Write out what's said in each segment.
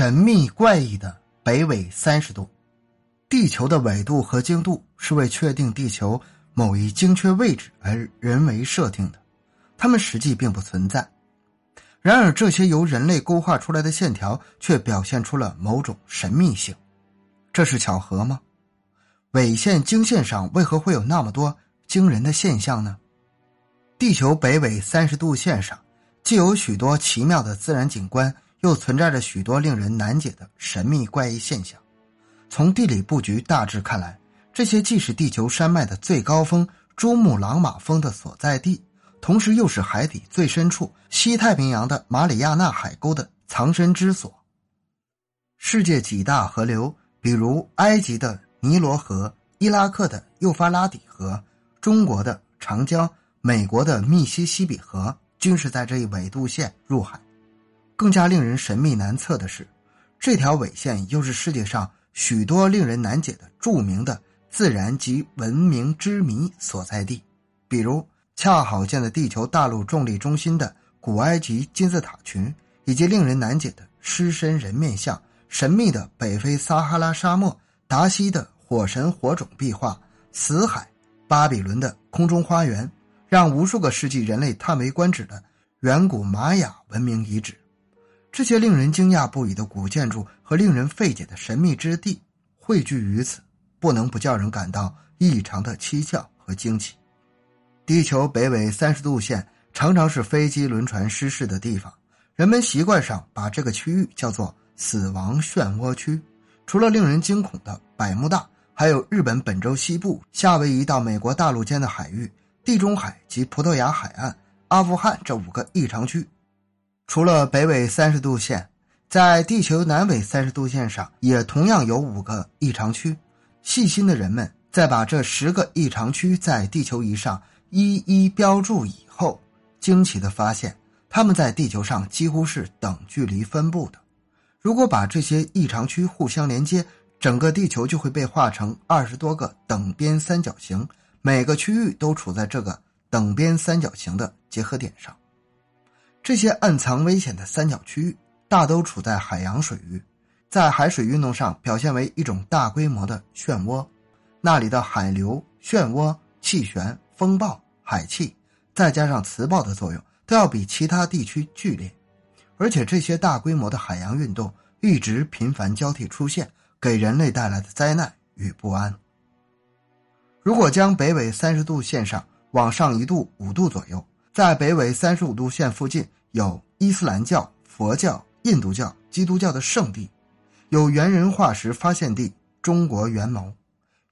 神秘怪异的北纬三十度，地球的纬度和经度是为确定地球某一精确位置而人为设定的，它们实际并不存在。然而，这些由人类勾画出来的线条却表现出了某种神秘性，这是巧合吗？纬线、经线上为何会有那么多惊人的现象呢？地球北纬三十度线上，既有许多奇妙的自然景观。又存在着许多令人难解的神秘怪异现象。从地理布局大致看来，这些既是地球山脉的最高峰珠穆朗玛峰的所在地，同时又是海底最深处西太平洋的马里亚纳海沟的藏身之所。世界几大河流，比如埃及的尼罗河、伊拉克的幼发拉底河、中国的长江、美国的密西西比河，均是在这一纬度线入海。更加令人神秘难测的是，这条纬线又是世界上许多令人难解的著名的自然及文明之谜所在地，比如恰好建在地球大陆重力中心的古埃及金字塔群，以及令人难解的狮身人面像、神秘的北非撒哈拉沙漠、达西的火神火种壁画、死海、巴比伦的空中花园，让无数个世纪人类叹为观止的远古玛雅文明遗址。这些令人惊讶不已的古建筑和令人费解的神秘之地汇聚于此，不能不叫人感到异常的蹊跷和惊奇。地球北纬三十度线常常是飞机、轮船失事的地方，人们习惯上把这个区域叫做“死亡漩涡区”。除了令人惊恐的百慕大，还有日本本州西部、夏威夷到美国大陆间的海域、地中海及葡萄牙海岸、阿富汗这五个异常区。除了北纬三十度线，在地球南纬三十度线上也同样有五个异常区。细心的人们在把这十个异常区在地球仪上一一标注以后，惊奇地发现，它们在地球上几乎是等距离分布的。如果把这些异常区互相连接，整个地球就会被画成二十多个等边三角形，每个区域都处在这个等边三角形的结合点上。这些暗藏危险的三角区域大都处在海洋水域，在海水运动上表现为一种大规模的漩涡，那里的海流、漩涡、气旋、风暴、海气，再加上磁暴的作用，都要比其他地区剧烈。而且这些大规模的海洋运动一直频繁交替出现，给人类带来的灾难与不安。如果将北纬三十度线上往上一度五度左右。在北纬三十五度线附近，有伊斯兰教、佛教、印度教、基督教的圣地，有猿人化石发现地中国元谋，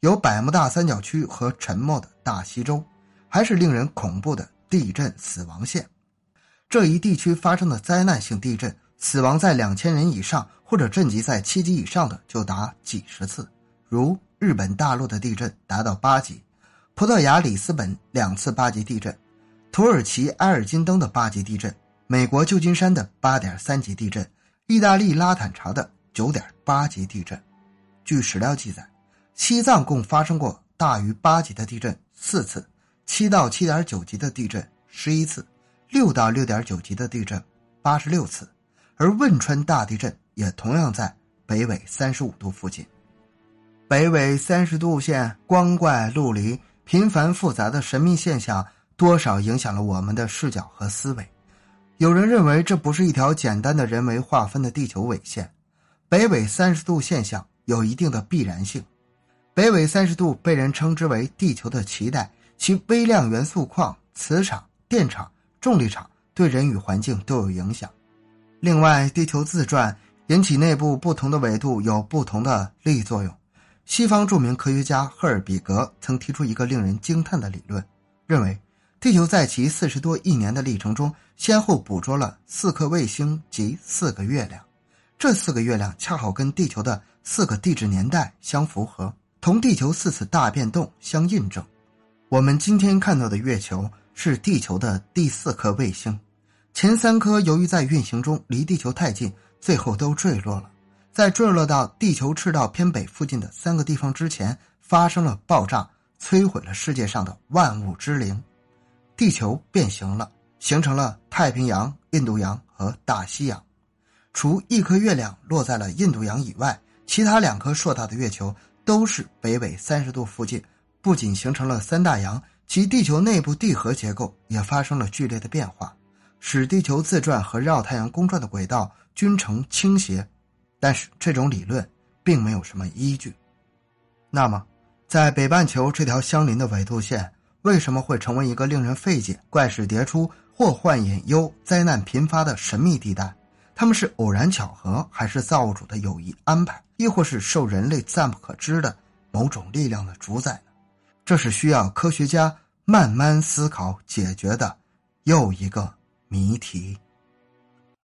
有百慕大三角区和沉默的大西洲，还是令人恐怖的地震死亡线。这一地区发生的灾难性地震，死亡在两千人以上或者震级在七级以上的就达几十次，如日本大陆的地震达到八级，葡萄牙里斯本两次八级地震。土耳其埃尔金登的八级地震，美国旧金山的八点三级地震，意大利拉坦察的九点八级地震。据史料记载，西藏共发生过大于八级的地震四次，七到七点九级的地震十一次，六到六点九级的地震八十六次。而汶川大地震也同样在北纬三十五度附近。北纬三十度线光怪陆离、频繁复杂的神秘现象。多少影响了我们的视角和思维。有人认为这不是一条简单的人为划分的地球纬线，北纬三十度现象有一定的必然性。北纬三十度被人称之为地球的脐带，其微量元素矿、磁场、电场、重力场对人与环境都有影响。另外，地球自转引起内部不同的纬度有不同的力作用。西方著名科学家赫尔比格曾提出一个令人惊叹的理论，认为。地球在其四十多亿年的历程中，先后捕捉了四颗卫星及四个月亮，这四个月亮恰好跟地球的四个地质年代相符合，同地球四次大变动相印证。我们今天看到的月球是地球的第四颗卫星，前三颗由于在运行中离地球太近，最后都坠落了。在坠落到地球赤道偏北附近的三个地方之前，发生了爆炸，摧毁了世界上的万物之灵。地球变形了，形成了太平洋、印度洋和大西洋。除一颗月亮落在了印度洋以外，其他两颗硕大的月球都是北纬三十度附近，不仅形成了三大洋，其地球内部地核结构也发生了剧烈的变化，使地球自转和绕太阳公转的轨道均呈倾斜。但是这种理论并没有什么依据。那么，在北半球这条相邻的纬度线，为什么会成为一个令人费解、怪事迭出、祸患隐忧、灾难频发的神秘地带？他们是偶然巧合，还是造物主的有意安排，亦或是受人类暂不可知的某种力量的主宰呢？这是需要科学家慢慢思考解决的又一个谜题。